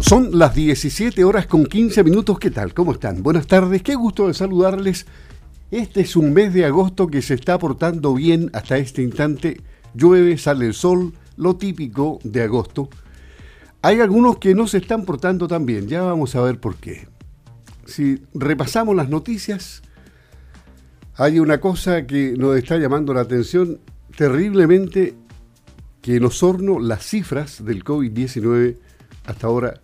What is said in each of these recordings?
Son las 17 horas con 15 minutos. ¿Qué tal? ¿Cómo están? Buenas tardes. Qué gusto de saludarles. Este es un mes de agosto que se está portando bien hasta este instante. Llueve, sale el sol, lo típico de agosto. Hay algunos que no se están portando tan bien. Ya vamos a ver por qué. Si repasamos las noticias, hay una cosa que nos está llamando la atención terriblemente, que en Osorno las cifras del COVID-19 hasta ahora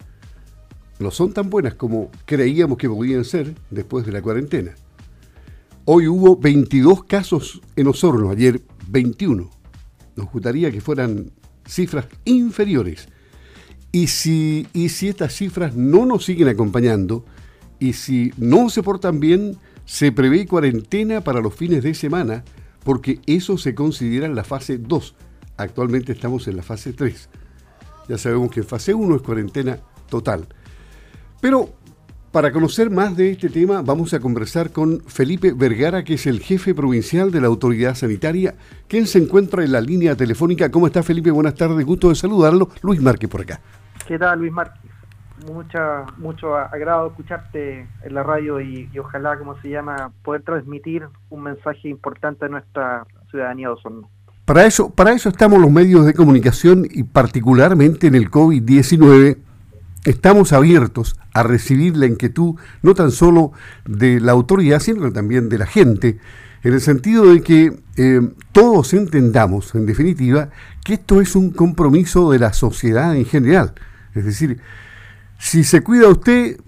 no son tan buenas como creíamos que podían ser después de la cuarentena. Hoy hubo 22 casos en Osorno, ayer 21. Nos gustaría que fueran cifras inferiores. Y si, estas cifras no nos siguen acompañando, y si no se portan bien, se prevé cuarentena para los fines de semana, porque eso se considera en la fase 2. Actualmente estamos en la fase 3. Ya sabemos que en fase 1 es cuarentena total. Pero para conocer más de este tema vamos a conversar con Felipe Vergara, que es el jefe provincial de la autoridad sanitaria, quien se encuentra en la línea telefónica. ¿Cómo está Felipe? Buenas tardes, gusto de saludarlo. Luis Márquez por acá. ¿Qué tal Luis Márquez? Mucha, mucho agrado escucharte en la radio y, ojalá, como se llama, poder transmitir un mensaje importante a nuestra ciudadanía de Osorno. Para eso, para eso estamos los medios de comunicación y particularmente en el COVID-19 estamos abiertos a recibir la inquietud no tan solo de la autoridad, sino también de la gente, en el sentido de que eh, todos entendamos, en definitiva, que esto es un compromiso de la sociedad en general. Es decir, si se cuida usted,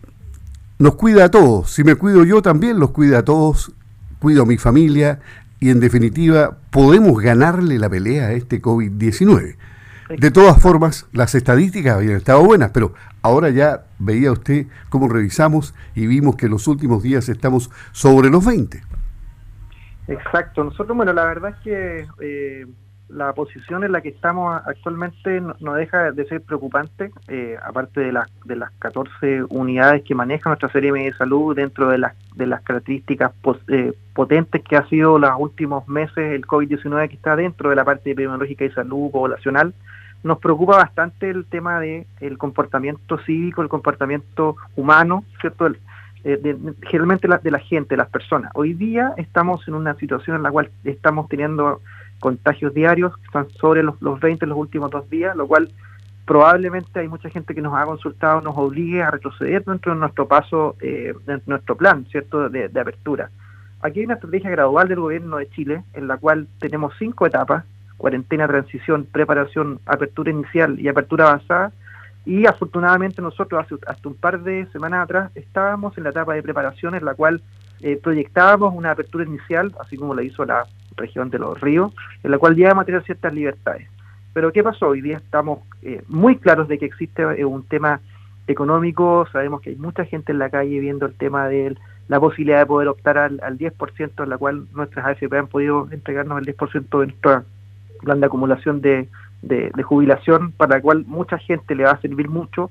nos cuida a todos. Si me cuido yo también, los cuida a todos. Cuido a mi familia y en definitiva podemos ganarle la pelea a este COVID-19. De todas formas, las estadísticas habían estado buenas, pero ahora ya veía usted cómo revisamos y vimos que en los últimos días estamos sobre los 20. Exacto. Nosotros, bueno, la verdad es que eh, la posición en la que estamos actualmente no, deja de ser preocupante, eh, aparte de, las de las 14 unidades que maneja nuestra serie de salud dentro de las, de las características eh, potentes que ha sido los últimos meses el COVID-19 que está dentro de la parte epidemiológica y salud poblacional. Nos preocupa bastante el tema del el comportamiento cívico, el comportamiento humano, ¿cierto? Eh, generalmente de la gente, las personas. Hoy día estamos en una situación en la cual estamos teniendo contagios diarios, que están sobre los, los 20 en los últimos dos días, lo cual probablemente hay mucha gente que nos ha consultado, nos obligue a retroceder dentro de nuestro paso, eh, de nuestro plan, ¿cierto?, de, apertura. Aquí hay una estrategia gradual del gobierno de Chile, en la cual tenemos cinco etapas, cuarentena, transición, preparación, apertura inicial y apertura avanzada, y afortunadamente nosotros hace hasta un par de semanas atrás estábamos en la etapa de preparación en la cual eh, proyectábamos una apertura inicial, así como la hizo la región de los ríos, en la cual ya a tener ciertas libertades. Pero ¿qué pasó? Hoy día estamos eh, muy claros de que existe eh, un tema económico, sabemos que hay mucha gente en la calle viendo el tema de la posibilidad de poder optar al, 10%, en la cual nuestras AFP han podido entregarnos el 10% de nuestro plan de acumulación de, jubilación, para la cual mucha gente le va a servir mucho,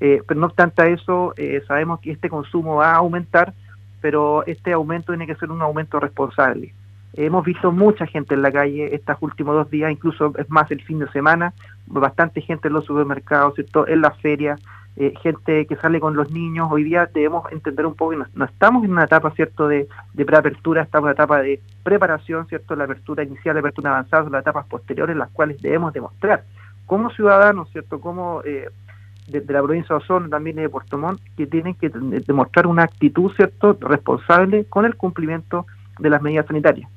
eh, pero no obstante a eso, sabemos que este consumo va a aumentar, pero este aumento tiene que ser un aumento responsable. Hemos visto mucha gente en la calle estos últimos dos días, incluso es más el fin de semana, bastante gente en los supermercados, en las ferias, eh, gente que sale con los niños. Hoy día debemos entender un poco que no, estamos en una etapa cierto de, preapertura, estamos en una etapa de preparación, cierto, la apertura inicial, la apertura avanzada, las etapas posteriores, las cuales debemos demostrar. Como ciudadanos, cierto, como eh, de, la provincia de Osorno, también de Puerto Montt, que tienen que demostrar una actitud, cierto, responsable con el cumplimiento de las medidas sanitarias.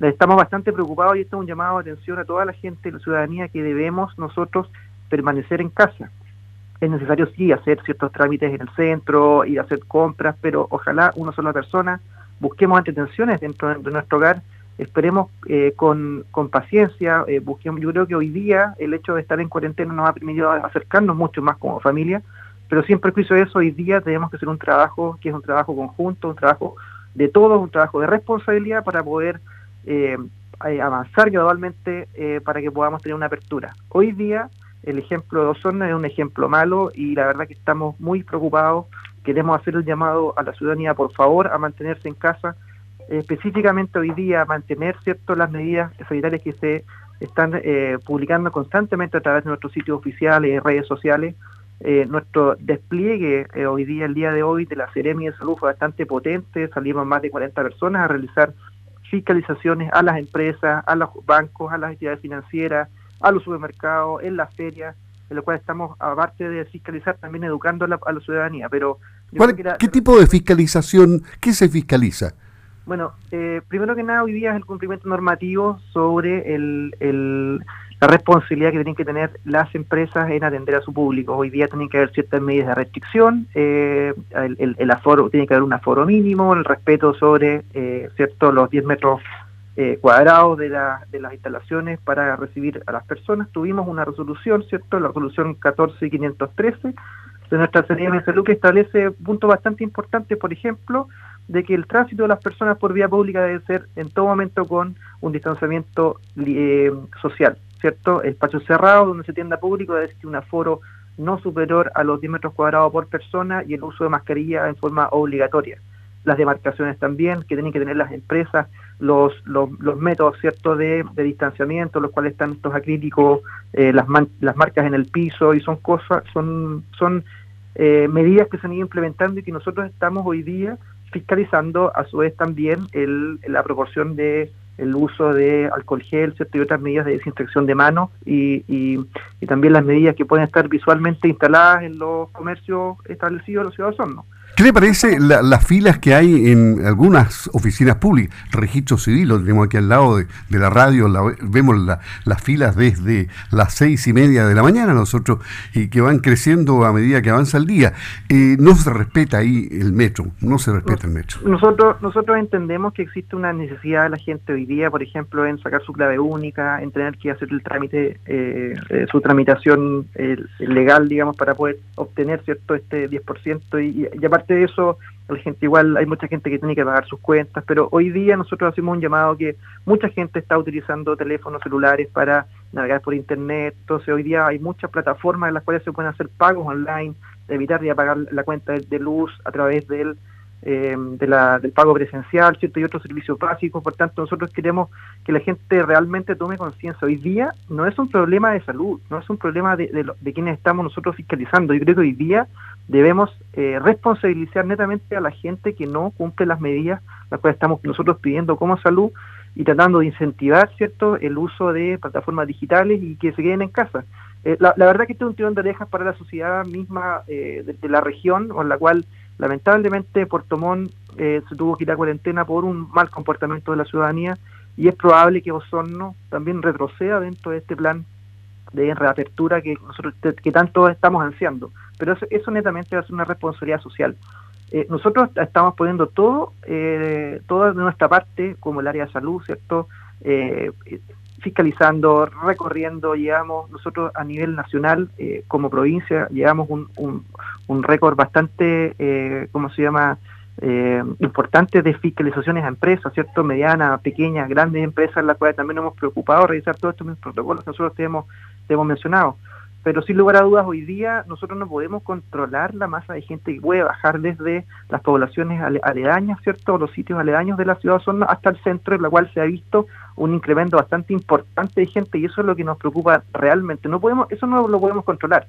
Estamos bastante preocupados y esto es un llamado de atención a toda la gente, la ciudadanía, que debemos nosotros permanecer en casa. Es necesario sí hacer ciertos trámites en el centro y hacer compras, pero ojalá una sola persona, busquemos entretenciones dentro de, nuestro hogar, esperemos eh, con, con, paciencia, eh, busquemos, yo creo que hoy día el hecho de estar en cuarentena nos ha permitido acercarnos mucho más como familia, pero siempre quiso eso, hoy día tenemos que hacer un trabajo que es un trabajo conjunto, un trabajo de todos, un trabajo de responsabilidad para poder eh, avanzar gradualmente para que podamos tener una apertura. Hoy día el ejemplo de Osorno es un ejemplo malo y la verdad que estamos muy preocupados. Queremos hacer el llamado a la ciudadanía, por favor, a mantenerse en casa, específicamente hoy día a mantener cierto las medidas sanitarias que se están eh, publicando constantemente a través de nuestros sitios oficiales y redes sociales. Eh, nuestro despliegue eh, hoy día, el día de hoy, de la Seremi de Salud fue bastante potente. Salimos más de 40 personas a realizar fiscalizaciones a las empresas, a los bancos, a las entidades financieras, a los supermercados, en las ferias, en lo cual estamos, aparte de fiscalizar, también educando a la, ciudadanía. Pero ¿Qué tipo de fiscalización? ¿Qué se fiscaliza? Bueno, eh, primero que nada, hoy día es el cumplimiento normativo sobre el, el la responsabilidad que tienen que tener las empresas en atender a su público. Hoy día tienen que haber ciertas medidas de restricción, eh, el, aforo, tiene que haber un aforo mínimo, el respeto sobre eh, cierto los 10 metros eh, cuadrados de, de las instalaciones para recibir a las personas. Tuvimos una resolución, ¿cierto? La resolución 14513 de nuestra serie de salud que establece puntos bastante importantes, por ejemplo, de que el tránsito de las personas por vía pública debe ser en todo momento con un distanciamiento social. ¿cierto? Espacio cerrado donde se tienda público debe existir un aforo no superior a los 10 metros cuadrados por persona y el uso de mascarilla en forma obligatoria. Las demarcaciones también, que tienen que tener las empresas, los, los, métodos cierto de, distanciamiento, los cuales están estos acríticos, eh, las, las marcas en el piso, y son cosas, son, son eh, medidas que se han ido implementando y que nosotros estamos hoy día fiscalizando a su vez también el, la proporción de el uso de alcohol gel ¿cierto? y otras medidas de desinfección de manos y, y, también las medidas que pueden estar visualmente instaladas en los comercios establecidos de los ciudadanos. ¿no? ¿Qué le parece las filas que hay en algunas oficinas públicas? Registro civil, lo tenemos aquí al lado de, la radio, vemos las filas desde las seis y media de la mañana nosotros y que van creciendo a medida que avanza el día. Eh, no se respeta ahí el metro, no se respeta el metro. Nosotros, nosotros entendemos que existe una necesidad de la gente hoy día, por ejemplo, en sacar su clave única, en tener que hacer el trámite, eh, eh, su tramitación legal, digamos, para poder obtener cierto este 10% y, y aparte de eso, la gente igual, hay mucha gente que tiene que pagar sus cuentas, pero hoy día nosotros hacemos un llamado que mucha gente está utilizando teléfonos celulares para navegar por internet, entonces hoy día hay muchas plataformas en las cuales se pueden hacer pagos online, evitar de pagar la cuenta de luz a través del eh, de la, del pago presencial, ¿cierto? Y otros servicios básicos. Por tanto, nosotros queremos que la gente realmente tome conciencia. Hoy día no es un problema de salud, no es un problema de, de, quienes estamos nosotros fiscalizando. Yo creo que hoy día debemos eh, responsabilizar netamente a la gente que no cumple las medidas las cuales estamos nosotros pidiendo como salud y tratando de incentivar, ¿cierto?, el uso de plataformas digitales y que se queden en casa. Eh, la, verdad que este es un tirón de orejas para la sociedad misma de, de, la región, con la cual Lamentablemente Puerto Montt eh, se tuvo que ir a cuarentena por un mal comportamiento de la ciudadanía y es probable que Osorno también retroceda dentro de este plan de reapertura que nosotros que tanto estamos ansiando. Pero eso, eso netamente es una responsabilidad social. Eh, nosotros estamos poniendo todo, eh, toda nuestra parte, como el área de salud, ¿cierto? Eh, fiscalizando, recorriendo, llevamos nosotros a nivel nacional eh, como provincia, llevamos un, un, récord bastante, eh, ¿cómo se llama?, eh, importante de fiscalizaciones a empresas, ¿cierto?, medianas, pequeñas, grandes empresas, las cuales también hemos preocupado revisar todos estos protocolos nosotros tenemos, hemos mencionado. Pero sin lugar a dudas, hoy día nosotros no podemos controlar la masa de gente que puede bajar desde las poblaciones aledañas, ¿cierto? Los sitios aledaños de la ciudad son hasta el centro, en la cual se ha visto un incremento bastante importante de gente y eso es lo que nos preocupa realmente. No podemos, eso no lo podemos controlar.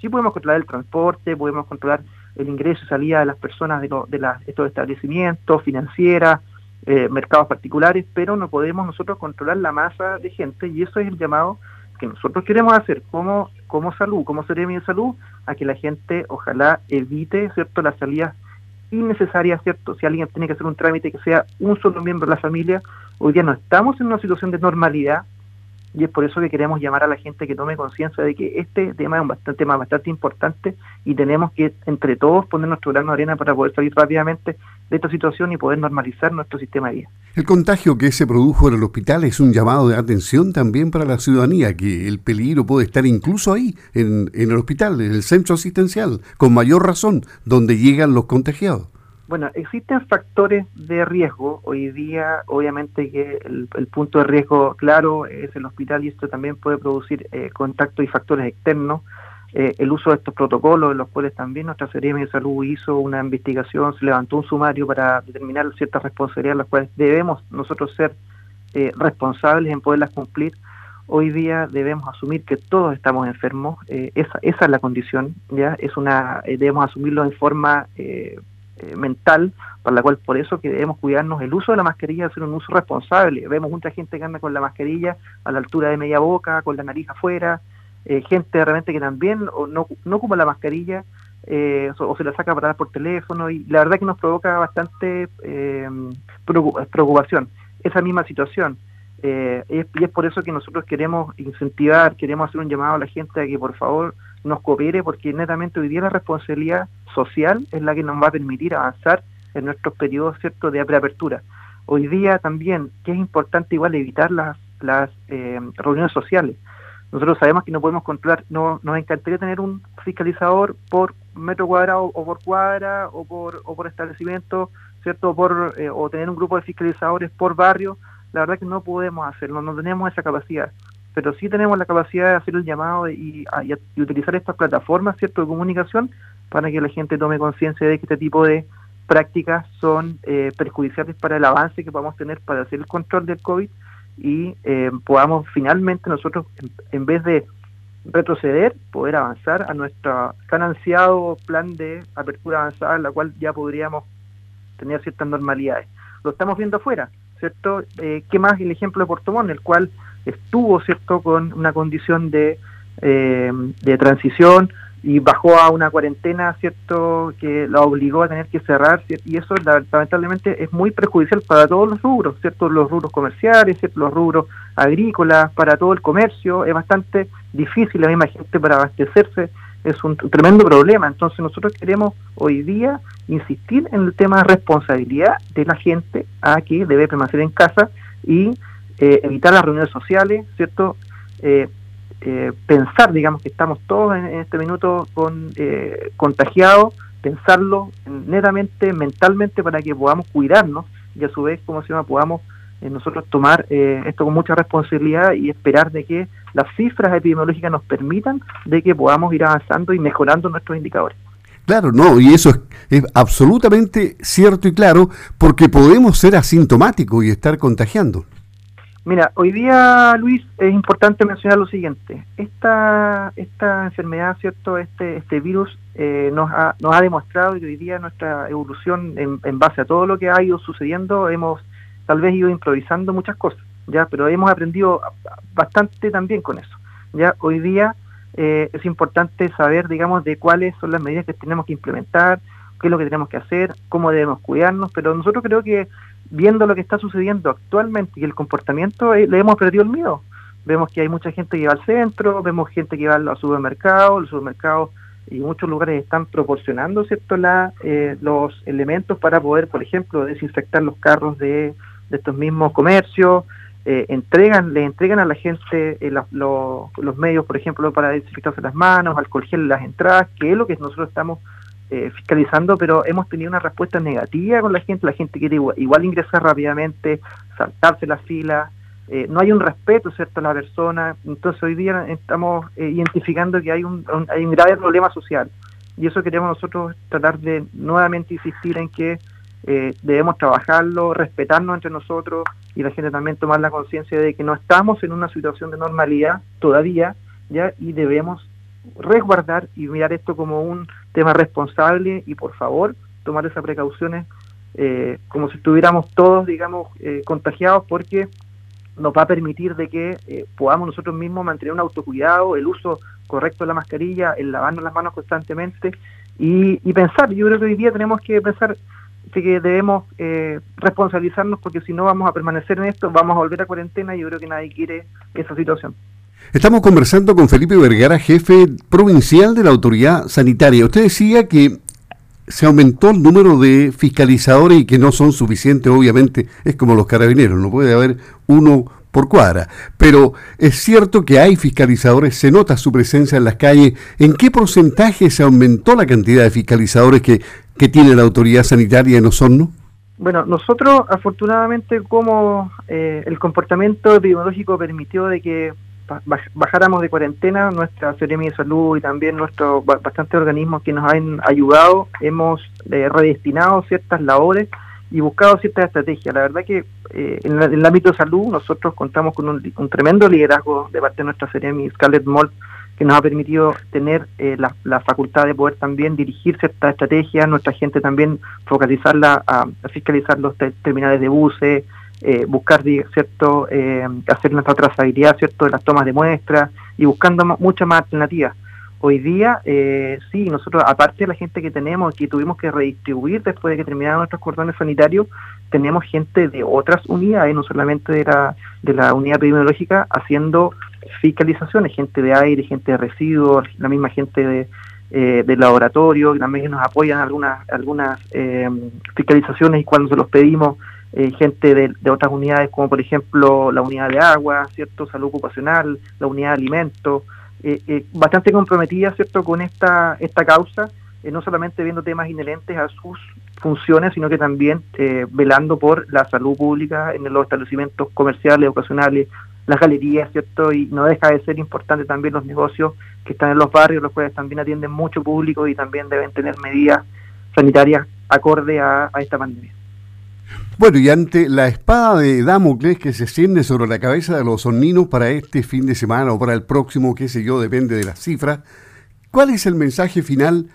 Sí podemos controlar el transporte, podemos controlar el ingreso y salida de las personas de, de estos establecimientos, financieras, eh, mercados particulares, pero no podemos nosotros controlar la masa de gente y eso es el llamado que nosotros queremos hacer como, como salud, como Seremi de Salud, a que la gente ojalá evite, ¿cierto?, las salidas innecesarias, ¿cierto? Si alguien tiene que hacer un trámite que sea un solo miembro de la familia, hoy día no estamos en una situación de normalidad y es por eso que queremos llamar a la gente que tome conciencia de que este tema es un bastante, tema bastante importante y tenemos que entre todos poner nuestro grano de arena para poder salir rápidamente de esta situación y poder normalizar nuestro sistema de vida. El contagio que se produjo en el hospital es un llamado de atención también para la ciudadanía, que el peligro puede estar incluso ahí, en, en el hospital, en el centro asistencial, con mayor razón, donde llegan los contagiados. Bueno, existen factores de riesgo. Hoy día, obviamente, que el, punto de riesgo claro es el hospital y esto también puede producir eh, contactos y factores externos. Eh, el uso de estos protocolos, en los cuales también nuestra CRM de Salud hizo una investigación, se levantó un sumario para determinar ciertas responsabilidades, las cuales debemos nosotros ser eh, responsables en poderlas cumplir. hoy día debemos asumir que todos estamos enfermos, eh, esa, es la condición, ya es una debemos asumirlo en forma mental, para la cual por eso que debemos cuidarnos el uso de la mascarilla, hacer un uso responsable. Vemos mucha gente que anda con la mascarilla a la altura de media boca, con la nariz afuera, gente de repente que también no, no ocupa la mascarilla o, se la saca para dar por teléfono y la verdad que nos provoca bastante preocupación esa misma situación. Eh, y es por eso que nosotros queremos incentivar, queremos hacer un llamado a la gente a que por favor nos coopere, porque netamente hoy día la responsabilidad social es la que nos va a permitir avanzar en nuestros periodos cierto de preapertura. Hoy día también, que es importante igual evitar las, las eh, reuniones sociales. Nosotros sabemos que no podemos controlar, no, nos encantaría tener un fiscalizador por metro cuadrado o por cuadra o por, o por establecimiento, ¿cierto? Por, eh, o tener un grupo de fiscalizadores por barrio, la verdad que no podemos hacerlo, no tenemos esa capacidad, pero sí tenemos la capacidad de hacer el llamado y, utilizar estas plataformas cierto de comunicación para que la gente tome conciencia de que este tipo de prácticas son eh, perjudiciales para el avance que podamos tener para hacer el control del COVID y eh, podamos finalmente nosotros, en, vez de retroceder, poder avanzar a nuestro tan ansiado plan de apertura avanzada, en la cual ya podríamos tener ciertas normalidades. Lo estamos viendo afuera. ¿cierto? Eh, ¿Qué más el ejemplo de Portomón, el cual estuvo, ¿cierto?, con una condición de, eh, de transición y bajó a una cuarentena, ¿cierto?, que la obligó a tener que cerrar, y eso lamentablemente es muy perjudicial para todos los rubros, ¿cierto?, los rubros comerciales, ¿cierto? los rubros agrícolas, para todo el comercio, es bastante difícil la misma gente para abastecerse, es un tremendo problema. Entonces nosotros queremos hoy día insistir en el tema de responsabilidad de la gente a que debe permanecer en casa y eh, evitar las reuniones sociales, ¿cierto? Eh, eh, pensar, digamos, que estamos todos en, este minuto con contagiados, pensarlo netamente, mentalmente, para que podamos cuidarnos y a su vez, como se llama, podamos nosotros tomar esto con mucha responsabilidad y esperar de que las cifras epidemiológicas nos permitan de que podamos ir avanzando y mejorando nuestros indicadores. Claro, no, y eso es, absolutamente cierto y claro, porque podemos ser asintomáticos y estar contagiando. Mira, hoy día, Luis, es importante mencionar lo siguiente. Esta, esta enfermedad, ¿cierto? Este, este virus eh, nos, ha, nos ha demostrado que hoy día nuestra evolución, en, en base a todo lo que ha ido sucediendo, hemos tal vez ido improvisando muchas cosas ya, pero hemos aprendido bastante también con eso. Ya, hoy día eh, es importante saber, digamos, de cuáles son las medidas que tenemos que implementar, qué es lo que tenemos que hacer, cómo debemos cuidarnos, pero nosotros creo que viendo lo que está sucediendo actualmente y el comportamiento, eh, le hemos perdido el miedo. Vemos que hay mucha gente que va al centro, vemos gente que va al supermercado, los supermercados y muchos lugares están proporcionando cierto la, eh, los elementos para poder, por ejemplo, desinfectar los carros de, de estos mismos comercios, eh, entregan, le entregan a la gente eh, los medios, por ejemplo, para desinfectarse las manos, alcohol gel en las entradas, que es lo que nosotros estamos eh, fiscalizando, pero hemos tenido una respuesta negativa con la gente, la gente quiere igual, ingresar rápidamente, saltarse la fila, no hay un respeto, ¿cierto?, a la persona, entonces hoy día estamos identificando que hay un, hay un grave problema social, y eso queremos nosotros tratar de nuevamente insistir en que debemos trabajarlo, respetarnos entre nosotros, y la gente también tomar la conciencia de que no estamos en una situación de normalidad todavía, ¿ya? Y debemos resguardar y mirar esto como un tema responsable y por favor tomar esas precauciones eh, como si estuviéramos todos, digamos, eh, contagiados porque nos va a permitir de que eh, podamos nosotros mismos mantener un autocuidado, el uso correcto de la mascarilla, el lavarnos las manos constantemente y, y pensar, yo creo que hoy día tenemos que pensar que debemos eh, responsabilizarnos porque si no vamos a permanecer en esto, vamos a volver a cuarentena y yo creo que nadie quiere esa situación. Estamos conversando con Felipe Vergara, jefe provincial de la autoridad sanitaria. Usted decía que se aumentó el número de fiscalizadores y que no son suficientes, obviamente, es como los carabineros, no puede haber uno por cuadra. Pero es cierto que hay fiscalizadores, se nota su presencia en las calles. ¿En qué porcentaje se aumentó la cantidad de fiscalizadores que que tiene la autoridad sanitaria en Osorno? Bueno, nosotros afortunadamente como eh, el comportamiento epidemiológico permitió de que bajáramos de cuarentena, nuestra Seremi de Salud y también nuestros bastantes organismos que nos han ayudado, hemos eh, redestinado ciertas labores y buscado ciertas estrategias. La verdad que en, el ámbito de salud nosotros contamos con un, tremendo liderazgo de parte de nuestra Seremi Scarlett Mold que nos ha permitido tener la, la, facultad de poder también dirigir ciertas estrategias, nuestra gente también focalizarla a, fiscalizar los terminales de buses, eh, buscar cierto eh, hacer nuestra trazabilidad cierto de las tomas de muestras y buscando muchas más alternativas. Hoy día eh, sí nosotros aparte de la gente que tenemos que tuvimos que redistribuir después de que terminaron nuestros cordones sanitarios tenemos gente de otras unidades no solamente de la de la unidad epidemiológica haciendo fiscalizaciones gente de aire gente de residuos la misma gente de eh, del laboratorio, que también nos apoyan algunas algunas eh, fiscalizaciones y cuando se los pedimos eh, gente de, otras unidades, como por ejemplo la unidad de agua, cierto, salud ocupacional, la unidad de alimentos, eh, eh, bastante comprometida, cierto, con esta esta causa, no solamente viendo temas inherentes a sus funciones, sino que también velando por la salud pública en los establecimientos comerciales, ocasionales, las galerías, ¿cierto? Y no deja de ser importante también los negocios que están en los barrios, los cuales también atienden mucho público y también deben tener medidas sanitarias acorde a esta pandemia. Bueno, y ante la espada de Damocles que se extiende sobre la cabeza de los soninos para este fin de semana o para el próximo, qué sé yo, depende de las cifras, ¿cuál es el mensaje final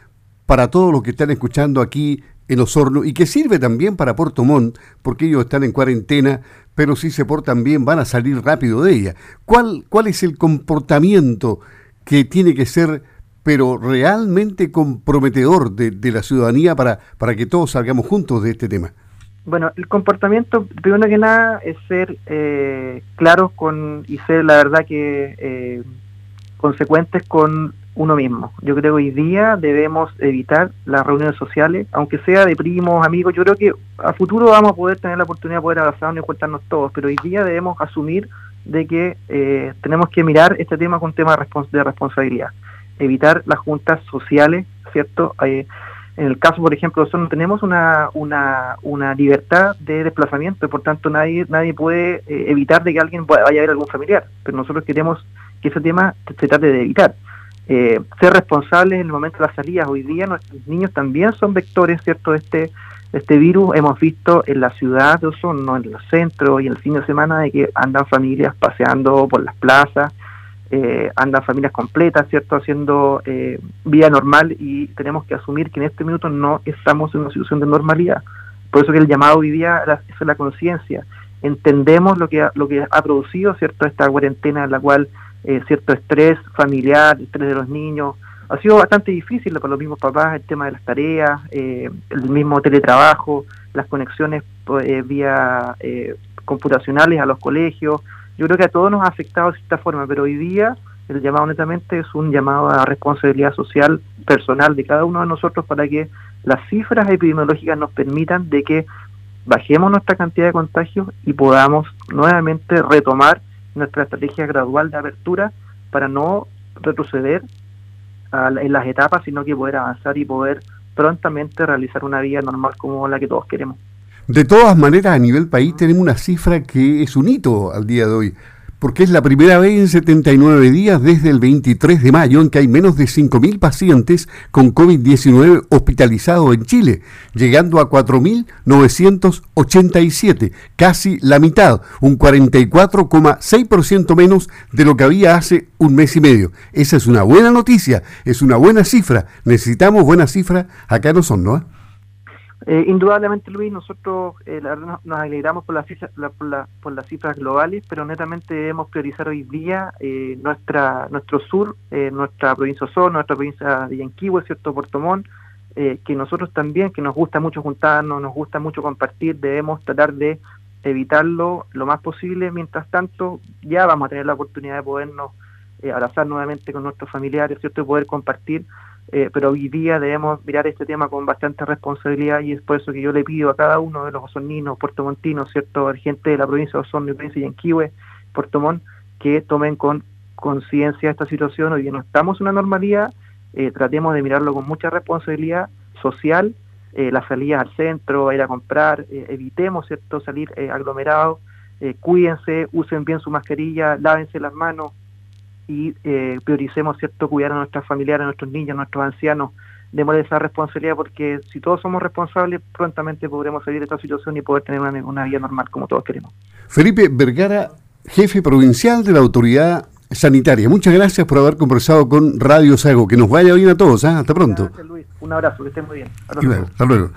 para todos los que están escuchando aquí en Osorno y que sirve también para Puerto Montt, porque ellos están en cuarentena, pero si se portan bien van a salir rápido de ella? ¿Cuál, cuál es el comportamiento que tiene que ser pero realmente comprometedor de, de la ciudadanía para, para que todos salgamos juntos de este tema? Bueno, el comportamiento, primero que nada, es ser eh, claros con y ser, la verdad, que eh, consecuentes con uno mismo. Yo creo que hoy día debemos evitar las reuniones sociales, aunque sea de primos, amigos. Yo creo que a futuro vamos a poder tener la oportunidad de poder abrazarnos y encontrarnos todos, pero hoy día debemos asumir de que eh, tenemos que mirar este tema con tema de responsabilidad. Evitar las juntas sociales, ¿cierto? En el caso, por ejemplo, nosotros no tenemos una, una, una libertad de desplazamiento, por tanto nadie nadie puede eh, evitar de que alguien vaya a ver algún familiar, pero nosotros queremos que ese tema se trate de evitar. Eh, ser responsables en el momento de las salidas. Hoy día nuestros niños también son vectores, ¿cierto?, de este, este virus. Hemos visto en la ciudad de Osorno, en los centros y el fin de semana, de que andan familias paseando por las plazas, eh, andan familias completas, ¿cierto?, haciendo eh, vida normal y tenemos que asumir que en este minuto no estamos en una situación de normalidad. Por eso que el llamado hoy día es la conciencia. Entendemos lo que, ha, lo que ha producido, ¿cierto?, esta cuarentena en la cual eh, cierto estrés familiar, estrés de los niños, ha sido bastante difícil para los mismos papás el tema de las tareas, eh, el mismo teletrabajo, las conexiones vía computacionales a los colegios, yo creo que a todos nos ha afectado de cierta forma, pero hoy día el llamado netamente es un llamado a responsabilidad social personal de cada uno de nosotros para que las cifras epidemiológicas nos permitan de que bajemos nuestra cantidad de contagios y podamos nuevamente retomar nuestra estrategia gradual de apertura para no retroceder en las etapas, sino que poder avanzar y poder prontamente realizar una vida normal como la que todos queremos. De todas maneras, a nivel país tenemos una cifra que es un hito al día de hoy, porque es la primera vez en 79 días desde el 23 de mayo en que hay menos de 5.000 pacientes con COVID-19 hospitalizados en Chile, llegando a 4.987, casi la mitad, un 44,6% menos de lo que había hace un mes y medio. Esa es una buena noticia, es una buena cifra. Necesitamos buena cifra acá no son, ¿no? Eh, indudablemente, Luis, nosotros eh, nos alegramos por, por, las cifras globales, pero netamente debemos priorizar hoy día eh, nuestra nuestro sur, nuestra provincia Osorno, nuestra provincia de Yanquihue, ¿cierto? Puerto Montt, que nosotros también, que nos gusta mucho juntarnos, nos gusta mucho compartir, debemos tratar de evitarlo lo más posible. Mientras tanto, ya vamos a tener la oportunidad de podernos abrazar nuevamente con nuestros familiares, ¿cierto? Y poder compartir eh, pero hoy día debemos mirar este tema con bastante responsabilidad y es por eso que yo le pido a cada uno de los osorninos, puertomontinos, ¿cierto? gente de la provincia de Osorno provincia de Yanquihue, Puerto Montt, que tomen con conciencia esta situación. Hoy día no estamos en una normalidad, eh, tratemos de mirarlo con mucha responsabilidad social, eh, las salidas al centro, a ir a comprar, evitemos, ¿cierto?, salir aglomerados, cuídense, usen bien su mascarilla, lávense las manos, y eh, prioricemos cierto cuidar a nuestras familiares, a nuestros niños, a nuestros ancianos, démosle esa responsabilidad porque si todos somos responsables, prontamente podremos salir de esta situación y poder tener una, una vida normal como todos queremos. Felipe Vergara, jefe provincial de la autoridad sanitaria. Muchas gracias por haber conversado con Radio Sago. Que nos vaya bien a todos. ¿eh? Hasta pronto. Gracias, Luis. Un abrazo, que estén muy bien. Hasta luego.